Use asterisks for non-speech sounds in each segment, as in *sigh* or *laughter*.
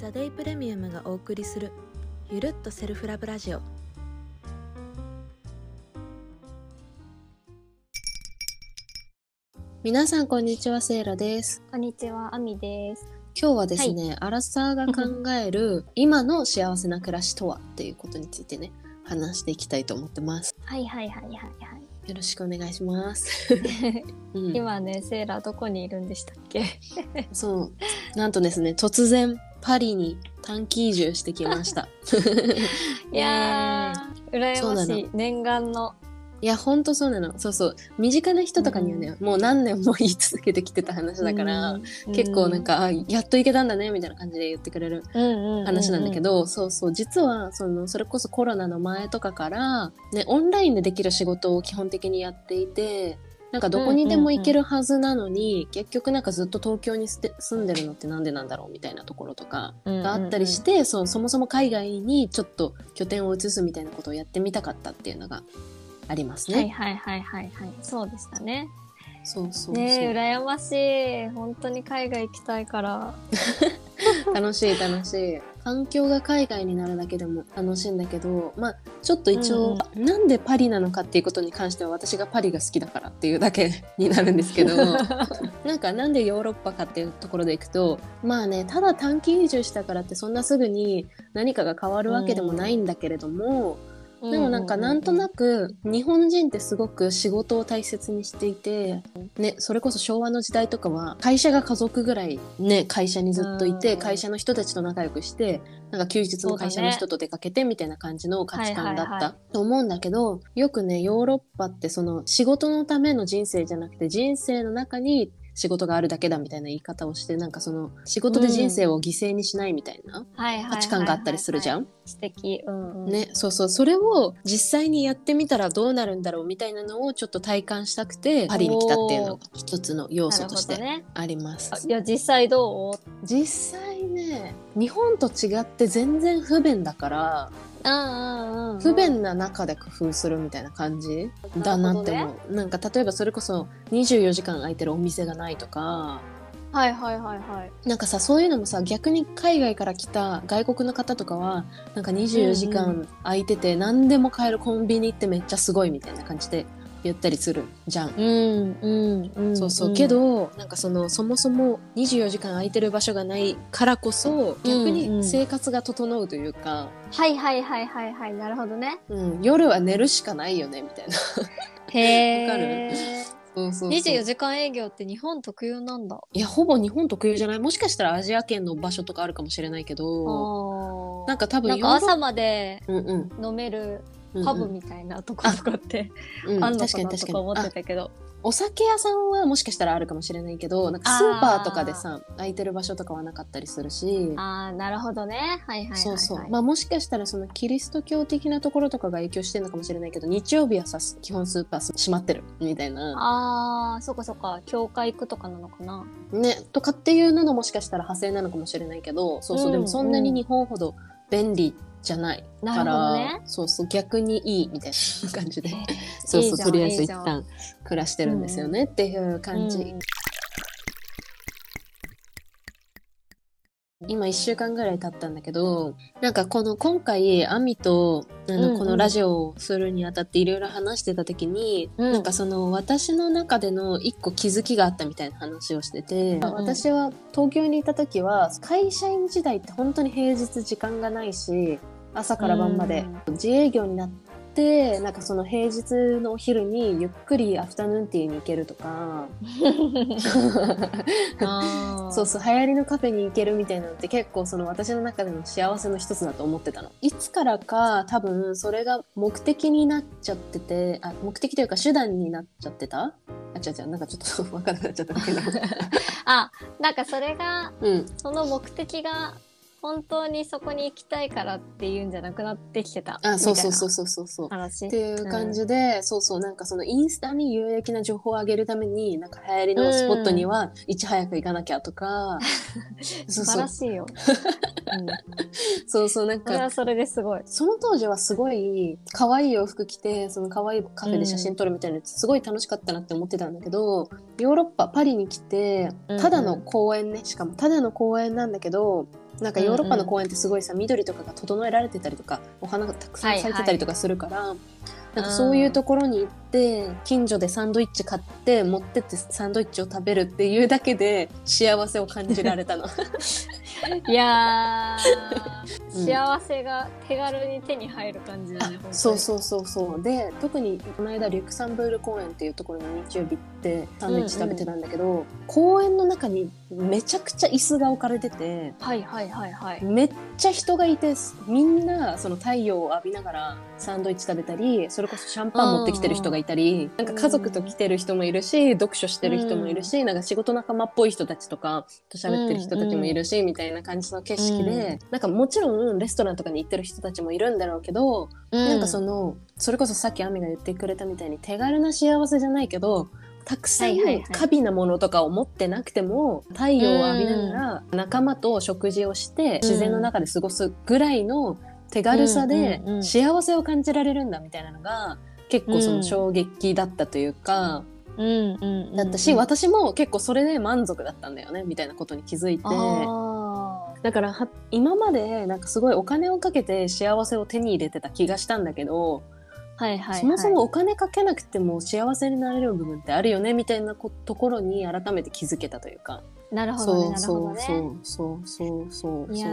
ザ・デイプレミアムがお送りするゆるっとセルフラブラジオ。皆さんこんにちはセイラです。こんにちは、あみです。今日はですね、アラサーが考える *laughs* 今の幸せな暮らしとはっていうことについてね話していきたいと思ってます。はいはいはいはいよろしくお願いします、*laughs* 今ね、セーラどこにいるんでしたっけ？*laughs* そう。なんとですね突然パリに短期移住してきました。*laughs* いや *laughs* ー、羨ましい。念願の。いやほんとそうなの。そうそう。身近な人とかにはね、もう何年も言い続けてきてた話だから、うん。結構なん、か、あやっと行けたんだねみたいな感じで言ってくれるうんうんうん。話なんだけ、ど、そうそう。実はそのそれこそコロナの前とかから、ね、オンラインでできる仕事を基本的にやっていてなんかどこにでも行けるはずなのに、結局なんかずっと東京に住んでるのってなんでなんだろうみたいなところとかがあったりして、そうそもそも海外にちょっと拠点を移すみたいなことをやってみたかったっていうのがありますね。はいはいはいはいはい。そうでしたね。そうそうねえ、羨ましい。本当に海外行きたいから。*laughs* *laughs* 楽しい楽しい環境が海外になるだけでも楽しいんだけどまあちょっと一応、なんでパリなのかっていうことに関しては私がパリが好きだからっていうだけになるんですけど *laughs* なんかなんでヨーロッパかっていうところでいくとまあねただ短期移住したからってそんなすぐに何かが変わるわけでもないんだけれども、でもなんかなんとなく日本人ってすごく仕事を大切にしていて、ね、それこそ昭和の時代とかは会社が家族ぐらいね会社にずっといてうん会社の人たちと仲良くしてなんか休日も会社の人と出かけてみたいな感じの価値観だったと思うんだけどよくねヨーロッパってその仕事のための人生じゃなくて人生の中に仕事があるだけだみたいな言い方をしてなんかその仕事で人生を犠牲にしないみたいな価値観があったりするじゃん？素敵。うんうん。ね、そうそうそれを実際にやってみたらどうなるんだろうみたいなのをちょっと体感したくてパリに来たっていうのが一つの要素として。あります。あいや、実際どう？実際ね日本と違って全然不便だから。不便な中で工夫するみたいな感じ？だなって思う。なんか例えばそれこそ24時間空いてるお店がないとか。はいはいはいはい。なんかさそういうのもさ逆に海外から来た外国の方とかはなんか24時間空いてて何でも買えるコンビニってめっちゃすごいみたいな感じで言ったりするじゃん。うんうんうん。そうそう、け、どなんかそのそもそも24時間空いてる場所がないからこそ逆にん生活が整うというか、はいはいはいはいはい。なるほどね。うん夜は寝るしかないよねみたいな。へわかる？え。そうそうそう24時間営業って日本特有なんだ。いやほぼ日本特有じゃない？もしかしたらアジア圏の場所とかあるかもしれないけどあなんか多分朝まで飲めるパブみたいなとことかってうんあんの確かなとか思ってたけど。お酒屋さんはもしかしたらあるかもしれないけどなんかスーパーとかでさ空いてる場所とかはなかったりするしああ、なるほどね。はいはいはいはい。そうそうまあもしかしたらそのキリスト教的なところとかが影響してるのかもしれないけど日曜日はさ基本スーパー閉まってるみたいなああ、そっかそっか。教会行くとかなのかな。ねとかっていうののもしかしたら派生なのかもしれないけどそうそう、うんでもそんなに日本ほど便利じゃないから、どね。そうそう逆にいいみたいな感じで。えーそうそうとりあえず一旦暮らしてるんですよね、っていう感じ、うん今1週間ぐらい経ったんだけどなんかこの今回アミとあうんうん。のこのラジオをするにあたっていろいろ話してた時に、うん。なんかその私の中での一個気づきがあったみたいな話をしてて、うんうん。私は東京にいた時は会社員時代って本当に平日時間がないし朝から晩まで自営業になってなんかその平日のお昼にゆっくりアフタヌーンティーに行けるとか。*laughs* *laughs* そうそう流行りのカフェに行けるみたいなのって結構その私の中での幸せの一つだと思ってたの。いつからか多分それが目的になっちゃっててあ目的というか手段になっちゃってた？あ違う違うなんかちょっと *laughs* 分からなくなっちゃった。けどあ、なんかそれが、うん。その目的が本当にそこに行きたいからっていうんじゃなくなってきてた。あそうそうそうう。そうそうそう話？っていう感じで、そうそうなんかそのインスタに有益な情報を上げるためになんか流行りのスポットにはいち早く行かなきゃとか、*laughs* そう素晴らしいよ。そうそうなんかそれはそれですごい。その当時はすごい可愛い洋服着てその可愛いカフェで写真撮るみたいなやつすごい楽しかったなって思ってたんだけどヨーロッパパリに来てうんうんただの公園ねしかもただの公園なんだけどなんかヨーロッパの公園ってすごいさ緑とかが整えられてたりとかお花がたくさん咲いてたりとかするから、なんかそういうところに行って近所でサンドイッチ買って持ってってサンドイッチを食べるっていうだけで幸せを感じられたの。*laughs* いやうん。ー、幸せが手軽に手に入る感じだね、そうそうそうそう。で特にこの間リュクサンブール公園っていうところに日曜日行ってサンドイッチ食べてたんだけど、公園の中にめちゃくちゃ椅子が置かれててはいはいはいはい。めっちゃ人がいてみんなその太陽を浴びながらサンドイッチ食べたりそれこそシャンパン持ってきてる人がいたりなんか家族と来てる人もいるし読書してる人もいるしなんか仕事仲間っぽい人たちとかと喋ってる人たちもいるしみたいな感じの景色でなんかもちろんレストランとかに行ってる人たちもいるんだろうけどなんかそのそれこそさっき亜美が言ってくれたみたいに手軽な幸せじゃないけどたくさん過敏なものとかを持ってなくても太陽を浴びながら仲間と食事をして自然の中で過ごすぐらいの手軽さでうんうんうん幸せを感じられるんだみたいなのが結構その衝撃だったというか、うんうんうん、だったし私も結構それで満足だったんだよねみたいなことに気づいて。あだからは今までなんかすごいお金をかけて幸せを手に入れてた気がしたんだけど、ーはいはい、はい。そもそもお金かけなくても幸せになれる部分ってあるよねみたいなこところに改めて気づけたというか。なるほどね、そう。そうそうそうそうい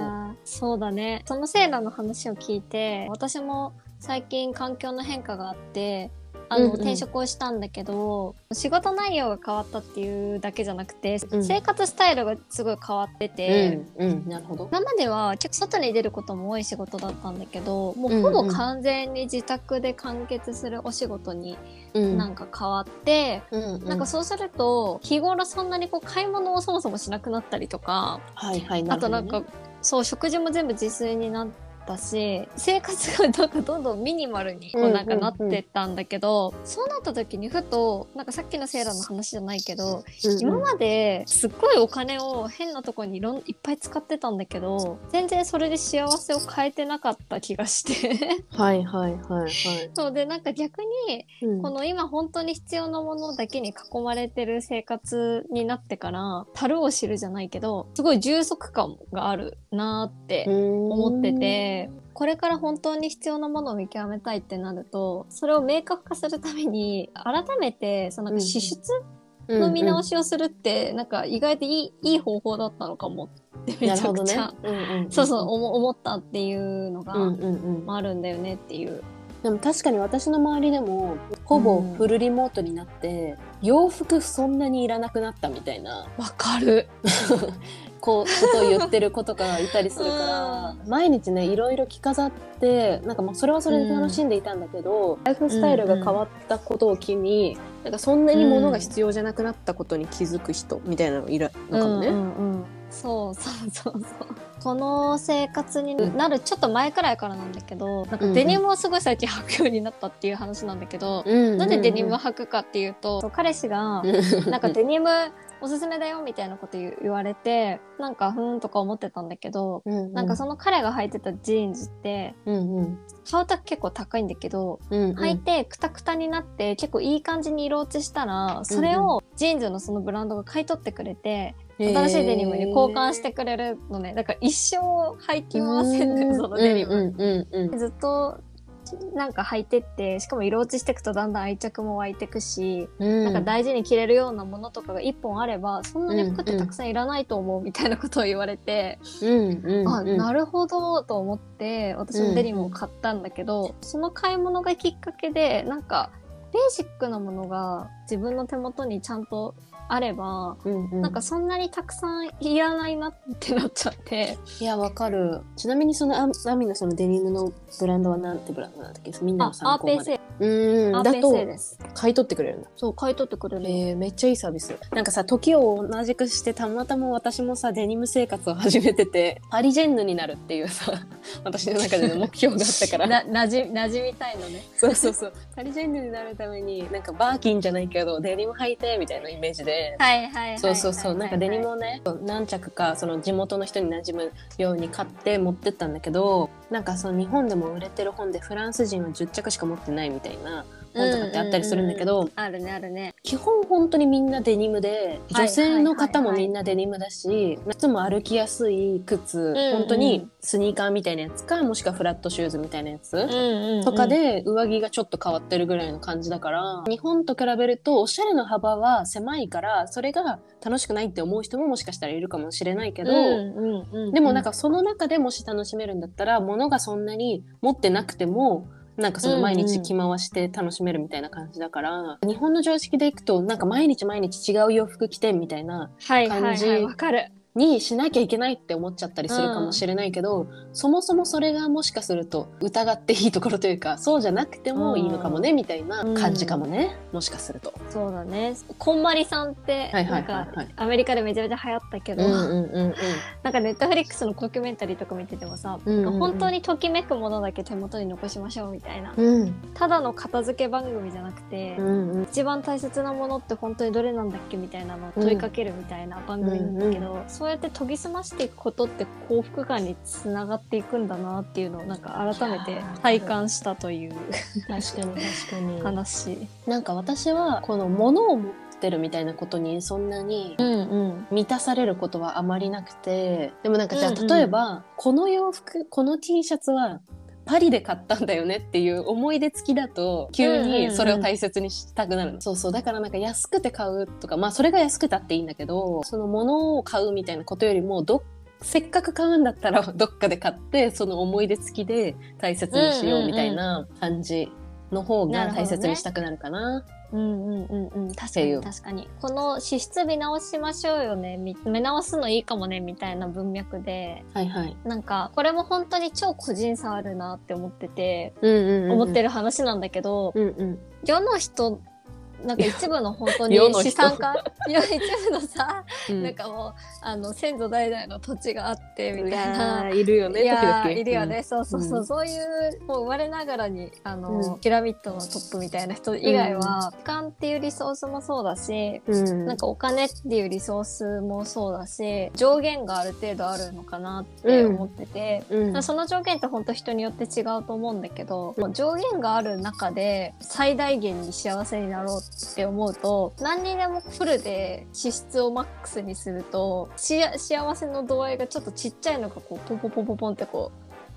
そうだねそのセーラの話を聞いて私も最近環境の変化があってあの、うん。うん転職をしたんだけど仕事内容が変わったっていうだけじゃなくて、うん。生活スタイルがすごい変わってて、うんうん。なるほど。今までは結構外に出ることも多い仕事だったんだけどもうほぼ完全に自宅で完結するお仕事にうん。なんか変わって、うんうん。なんかそうすると日頃そんなにこう買い物をそもそもしなくなったりとか、はいはいあとなんか、そう、食事も全部自炊になったし、生活がなんかどんどんミニマルにこうんうなんかなってったんだけど、そうなった時にふと、なんかさっきのセーラーの話じゃないけど、今まですっごいお金を変なとこにいろんいっぱい使ってたんだけど、全然それで幸せを変えてなかった気がして。はいはいはいはい。*laughs* そうで、なんか逆に、うんこの今本当に必要なものだけに囲まれてる生活になってから、樽を知るじゃないけど、すごい充足感があるなーって思ってて、これから本当に必要なものを見極めたいってなると、それを明確化するために、改めて、その支出うんの見直しをするって、なんか意外といいいい方法だったのかもってめちゃくちゃ、。うんうんそうそう思思ったっていうのが、ああるんだよねっていう。でも確かに私の周りでもほぼフルリモートになって、洋服そんなにいらなくなったみたいな。わかる。*laughs* こうことを言ってる子とかがいたりするから *laughs* 毎日ねいろいろ着飾ってなんかまあそれはそれで楽しんでいたんだけど、ライフスタイルが変わったことを機に、なんかそんなに物が必要じゃなくなったことに気づく人みたいなのいるのかもね。うんうんうん。そうそうそうそう。この生活になるちょっと前くらいからなんだけど、なんかデニムをすごい最近履くようになったっていう話なんだけど、うんなんでデニムを履くかっていうと、彼氏が、なんかデニムおすすめだよみたいなこと言われて、なんかふーんとか思ってたんだけど、なんかその彼が履いてたジーンズって、うんうん。買うと結構高いんだけど、うんうん。履いてクタクタになって結構いい感じに色落ちしたら、それをジーンズのそのブランドが買い取ってくれて、新しいデニムに交換してくれるのね。だから一生履き回せんのよ、そのデニム。うんうんうんうん。ずっとなんか履いてって、しかも色落ちしていくとだんだん愛着も湧いてくし、うん。なんか大事に着れるようなものとかが一本あれば、そんなに服ってたくさんいらないと思うみたいなことを言われて、うんうんあ、うん。なるほどと思って、私もデニムを買ったんだけど、その買い物がきっかけで、なんか、ベーシックなものが自分の手元にちゃんとあれば、うんうん。なんかそんなにたくさんいらないなってなっちゃって。いやわかる。ちなみにそのアアミのそのデニムのブランドはなんてブランドなんだっけ？みんなの、参考まで。うんだと。買い取ってくれるんだそう、買い取ってくれる。の。えー、めっちゃいいサービス。なんかさ時を同じくしてたまたま私もさデニム生活を始めててパリジェンヌになるっていうさ私の中での目標があったから。*laughs* な、なじ、なじみたいのね。そうそうそう。パリジェンヌになるためになんかバーキンじゃないけどデニム履いてみたいなイメージではいはいはい。そうそうそうなんかデニムをね何着かその地元の人に馴染むように買って持ってったんだけどなんかその日本でも売れてる本でフランス人は10着しか持ってないみたいな本とかってあったりするんだけど、あるねあるね。基本本当にみんなデニムではい女性の方もみんなデニムだし夏も歩きやすい靴、ん本当にスニーカーみたいなやつかもしくはフラットシューズみたいなやつ、うんうん、とか、で上着がちょっと変わってるぐらいの感じだから日本と比べるとおしゃれの幅は狭いからそれが楽しくないって思う人ももしかしたらいるかもしれないけど、うんうんうん、でもなんかその中でもし楽しめるんだったら物がそんなに持ってなくてもなんかその毎日着回して楽しめるみたいな感じだから、日本の常識でいくとなんか毎日毎日違う洋服着てみたいなはいはいはい感じわかる。にしなきゃいけないって思っちゃったりするかもしれないけど、そもそもそれがもしかすると疑っていいところというかそうじゃなくてもいいのかもね、みたいな感じかもね、もしかすると。そうだね。こんまりさんって、ないんか、アメリカでめちゃめちゃ流行ったけど、うんうんうんうん。なんかネットフリックスのドキュメンタリーとか見ててもさ、うんうんうん。本当にときめくものだけ手元に残しましょうみたいな。うん。ただの片付け番組じゃなくて、うんうん。一番大切なものって本当にどれなんだっけみたいなのを問いかけるみたいな番組なんだけど、そうやって研ぎ澄ましていくことって幸福感につながっていくんだなっていうのをなんか改めて体感したという確かに確かに話。なんか私はこの物を持ってるみたいなことにそんなに。満たされることはあまりなくてでもなんかじゃあうんうん例えば、この洋服この T シャツはパリで買ったんだよねっていう思い出付きだと急にそれを大切にしたくなるの、そうそう。だからなんか安くて買うとかまあそれが安くたっていいんだけどその物を買うみたいなことよりもどせっかく買うんだったらどっかで買ってその思い出付きで大切にしようみたいな感じの方が大切にしたくなるかな。うんうんうんうん。確かに確かに。この支出見直しましょうよね。み見直すのいいかもね、みたいな文脈で。はいはい。なんか、これも本当に超個人差あるなって思ってて、うんうんうん、思ってる話なんだけど、うんうん。世の人、なんか一部の本当に資産家？*laughs* いや、一部のさ、うん。なんかもう、あの、先祖代々の土地があって、みたいな。いるよねいるよね、そうそうそう、うんそういうもう生まれながらにあの、うん。ピラミッドのトップみたいな人以外は、時間っていうリソースもそうだし、うん。なんかお金っていうリソースもそうだし上限がある程度あるのかなって思ってて、うん。その上限って本当人によって違うと思うんだけど、上限がある中で最大限に幸せになろうって思うと何にでもフルで支出をマックスにするとし幸せの度合いがちょっとちっちゃいのがこうポンポンポンポンポンってこ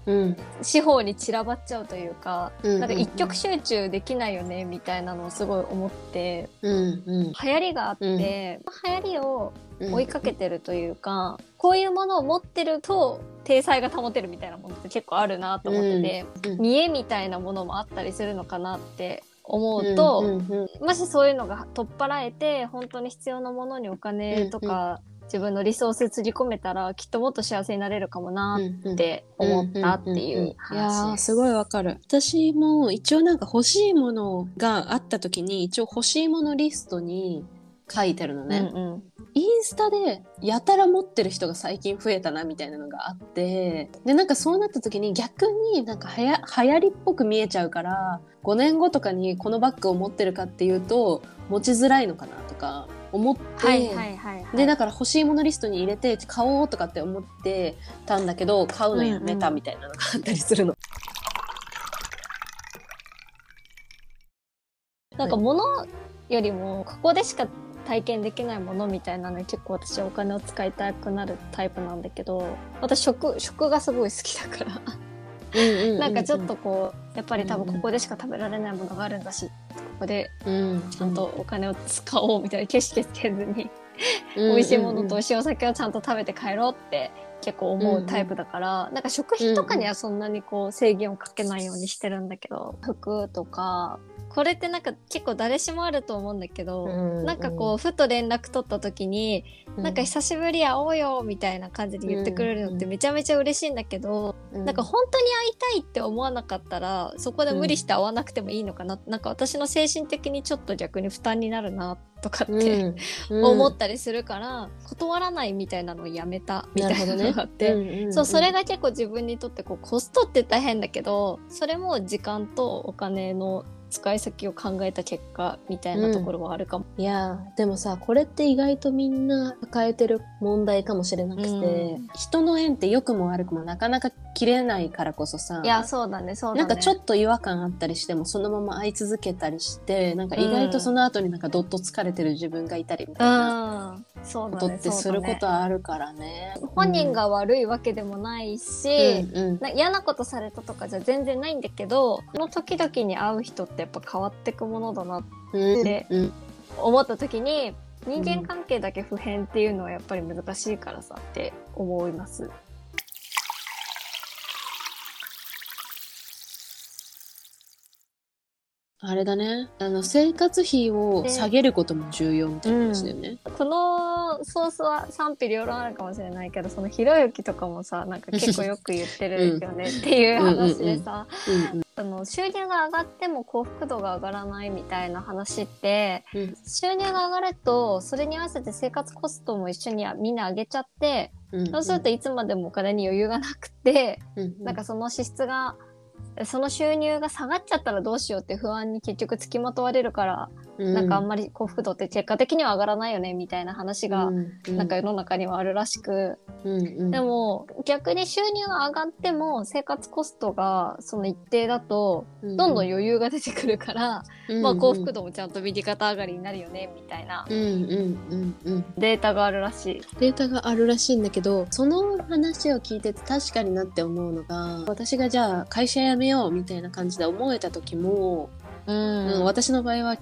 うん。う四方に散らばっちゃうというか、うんなんか一極集中できないよねみたいなのをすごい思ってうんうん。流行りがあって、うん。流行りをうん。追いかけてるというか、こういうものを持ってると体裁が保てるみたいなものって結構あるなと思ってて、うん。見栄みたいなものもあったりするのかなって思うと、うんうんもしそういうのが取っ払えて本当に必要なものにお金とか、自分のリソースつぎ込めたらきっともっと幸せになれるかもなうんって思ったっていんんんういやー話です。すごいわかる。私も一応なんか欲しいものがあった時に一応欲しいものリストに書いてるのね、うんうん。インスタでやたら持ってる人が最近増えたなみたいなのがあって。でなんかそうなった時に逆になんかはや流行りっぽく見えちゃうから5年後とかにこのバッグを持ってるかっていうと持ちづらいのかなとか思って、はいはいはいはい。でだから欲しいものリストに入れて買おうとかって思ってたんだけど買うのやめたみたいなのがあったりするの。なんか物よりもここでしか体験できないものみたいなのに結構私はお金を使いたくなるタイプなんだけど私食食がすごい好きだから。なんかちょっとこうやっぱり多分ここでしか食べられないものがあるんだしここでうん。ちゃんとお金を使おうみたいな決してつけずに美美味しいものと美味しいお酒をちゃんと食べて帰ろうって結構思うタイプだから、なんか食費とかにはそんなにこう制限をかけないようにしてるんだけど、服とかこれってなんか結構誰しもあると思うんだけど、うんなんかこうふと連絡取った時に、なんか久しぶり会おうよみたいな感じで言ってくれるのってめちゃめちゃ嬉しいんだけど、うん。なんか本当に会いたいって思わなかったらそこで無理して会わなくてもいいのかな、なんか私の精神的にちょっと逆に負担になるなとかって、*laughs* うん。思ったりするから断らないみたいなのをやめたみたいなのがあって。うん。そうそれが結構自分にとってこうコストって大変だけどそれも時間とお金の使い先を考えた結果みたいなところはあるかも。いやーでもさこれって意外とみんな抱えてる問題かもしれなくて、うん人の縁って良くも悪くもなかなか切れないからこそさいやそうだねそうだね。なんかちょっと違和感あったりしてもそのまま会い続けたりしてなんか意外とその後になんかどっと疲れてる自分がいたりみたいなことってすることはあるからね。だね。本人が悪いわけでもないし、うんうん。な嫌なことされたとかじゃ全然ないんだけどその時々に会う人ってやっぱ変わってくものだなって思った時に人間関係だけ普遍っていうのはやっぱり難しいからさって思います。あれだね。あの生活費を下げることも重要みたいな話だよね。このソースは賛否両論あるかもしれないけどそのひろゆきとかもさなんか結構よく言ってるよね。っていう話でさ、うんうんあの収入が上がっても幸福度が上がらないみたいな話ってうん。収入が上がるとそれに合わせて生活コストも一緒にみんな上げちゃってうんそうするといつまでもお金に余裕がなくてうん。なんかその支出がその収入が下がっちゃったらどうしようって不安に結局つきまとわれるからなんかあんまり幸福度って結果的には上がらないよねみたいな話が、なんか世の中にはあるらしく、でも逆に収入が上がっても生活コストがその一定だとどんどん余裕が出てくるから、まあ幸福度もちゃんと右肩上がりになるよねみたいな。データがあるらしい。データがあるらしいんだけどその話を聞いてて確かになって思うのが私がじゃあ会社辞めようみたいな感じで思えた時も、うん。うん私の場合は *laughs* あ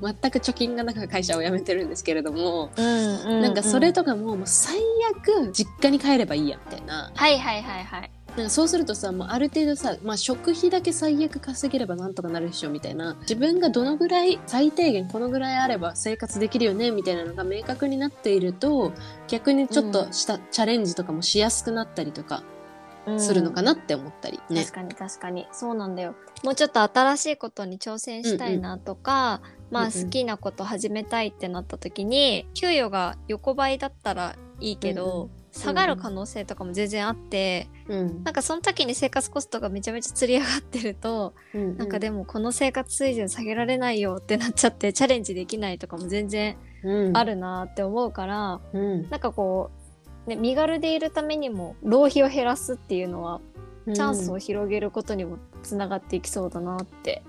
の全く貯金がなく会社を辞めてるんですけれども、うんなんかそれとかももう最悪実家に帰ればいいやみたいな。はいはいはいはい。なんかそうするとさもうある程度さ、まあ、食費だけ最悪稼げればなんとかなるでしょみたいな。自分がどのぐらい最低限このぐらいあれば生活できるよねみたいなのが明確になっていると逆にちょっとしたチャレンジとかもしやすくなったりとかするのかなって思ったりね。確。かに確かに。そうなんだよ。もうちょっと新しいことに挑戦したいなとか、まあうんうん。好きなこと始めたいってなった時に給与が横ばいだったらいいけど、うん下がる可能性とかも全然あって、うんなんかその時に生活コストがめちゃめちゃ釣り上がってると、うんなんかでもこの生活水準下げられないよってなっちゃってチャレンジできないとかも全然うん。あるなって思うから、うん。なんかこう、ね、身軽でいるためにも浪費を減らすっていうのはチャンスを広げることにもつながっていきそうだなって。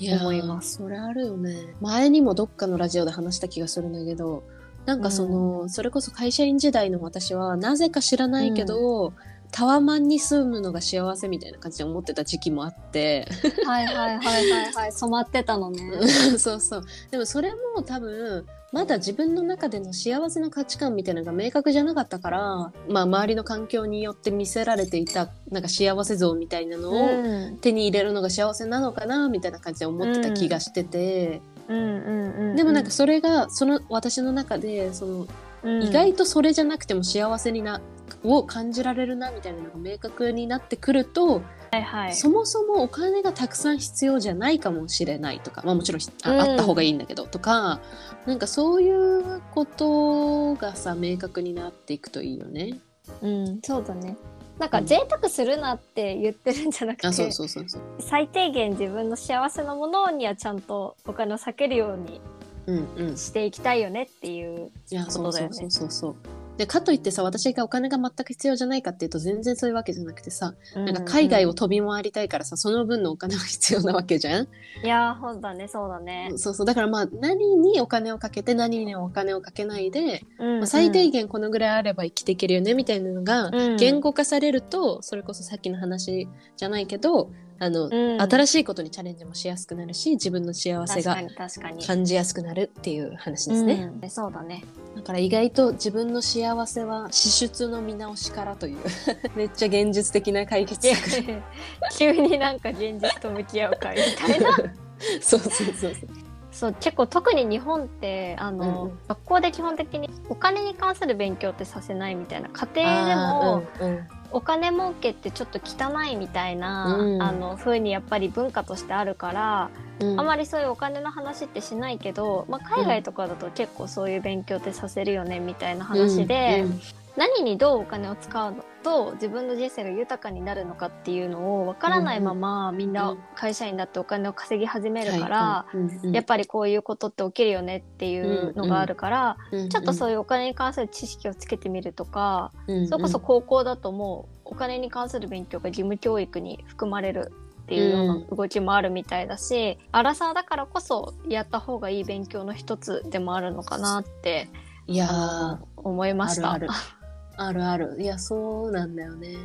思います。それあるよね。前にもどっかのラジオで話した気がするんだけどなんかその、それこそ会社員時代の私はなぜか知らないけど、タワマンに住むのが幸せみたいな感じで思ってた時期もあって。はいはいはいはいはい。染まってたのね。*laughs* そうそう。でもそれも多分まだ自分の中での幸せの価値観みたいなのが明確じゃなかったから、まあ、周りの環境によって見せられていたなんか幸せ像みたいなのを、うん。手に入れるのが幸せなのかなみたいな感じで思ってた気がしてて、うんうんうんでもなんかそれがその私の中でそのうん。意外とそれじゃなくても幸せになを感じられるなみたいなのが明確になってくると、はいはい。そもそもお金がたくさん必要じゃないかもしれないとか、まあ、もちろんあ,、うんあった方がいいんだけどとかなんかそういうことがさ明確になっていくといいよね。うんそうだね。なんか贅沢するなって言ってるんじゃなくて、あそうそうそうそう。最低限自分の幸せなものにはちゃんとお金を避けるようにうんうん。していきたいよねっていう。ことだよねそうそうそうそうそう。でかといってさ私がお金が全く必要じゃないかっていうと全然そういうわけじゃなくてさ、なんか海外を飛び回りたいからさその分のお金は必要なわけじゃん。いやーそうだねそうだね。そうそうだからまあ何にお金をかけて何にお金をかけないで、うんまあ、最低限このぐらいあれば生きていけるよねみたいなのがうん言語化されると、それこそさっきの話じゃないけどあの、うん新しいことにチャレンジもしやすくなるし自分の幸せが。感じやすくなるっていう話ですね、うんそうだね。だから意外と自分の幸せは支出の見直しからという *laughs* めっちゃ現実的な解決策 *laughs* 急になんか現実と向き合うかみたいな。*laughs* そうそうそうそう。そう結構特に日本ってあの、うんうん。学校で基本的にお金に関する勉強ってさせないみたいな家庭でも、うんうん。お金儲けってちょっと汚いみたいな、うん。あの風にやっぱり文化としてあるから、うん。あまりそういうお金の話ってしないけど、まあ、海外とかだと結構そういう勉強ってさせるよねみたいな話で、うん何にどうお金を使うのと自分の人生が豊かになるのかっていうのを分からないまま、みんな会社員になってお金を稼ぎ始めるから、やっぱりこういうことって起きるよねっていうのがあるから、うんちょっとそういうお金に関する知識をつけてみるとか、うんそれこそ高校だともうお金に関する勉強が義務教育に含まれるっていうような動きもあるみたいだし、アラサーだからこそやった方がいい勉強の一つでもあるのかなっていや思いました。あるあるあるあるいやそうなんだよね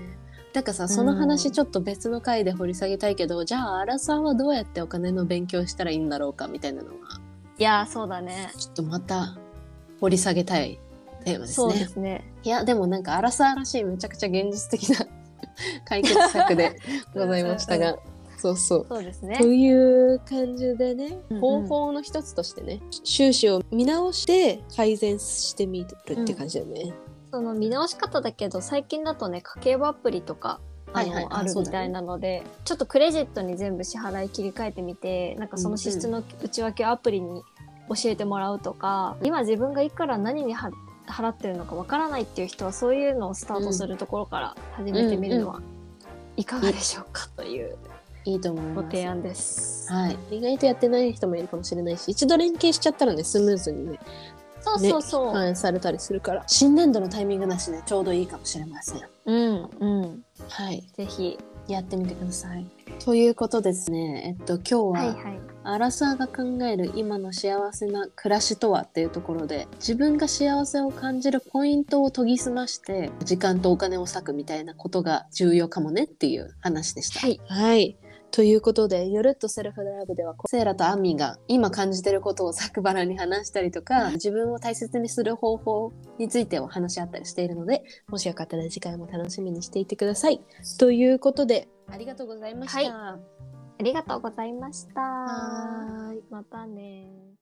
だからさその話ちょっと別の回で掘り下げたいけど、じゃあアラサーはどうやってお金の勉強したらいいんだろうかみたいなのがいやーそうだね。ちょっとまた掘り下げたいテーマですそうでねすね。いやでもなんかアラサーらしいめちゃくちゃ現実的な解決策で *laughs* ございましたがそうそうそうですねと。いう感じでね、うんうん方法の一つとしてね収支を見直して改善してみるって感じだよね。その見直し方だけど最近だとね家計簿アプリとかあの、はいはい。ああるみたいなので、ちょっとクレジットに全部支払い切り替えてみてなんかその支出の内訳をアプリに教えてもらうとか、今自分がいくら何には払ってるのかわからないっていう人はそういうのをスタートするところから始めてみるのはいかがでしょうかといういいと思います。ご提案です。はい、意外とやってない人もいるかもしれないし一度連携しちゃったらねスムーズにねそうそうそう。反映されたりするから新年度のタイミングだしねちょうどいいかもしれません。うんうん。はいぜひ。やってみてください。ということですねえっと今日は、はいはい。アラサーが考える今の幸せな暮らしとはっていうところで自分が幸せを感じるポイントを研ぎ澄まして時間とお金を割くみたいなことが重要かもねっていう話でした。はい。はい。ということで、ゆるっとセルフラブでは、セイラとアンミが今感じてることをざくばらに話したりとか、自分を大切にする方法についてを話し合ったりしているので、もしよかったら次回も楽しみにしていてください。ということで、ありがとうございました。はいありがとうございました。またね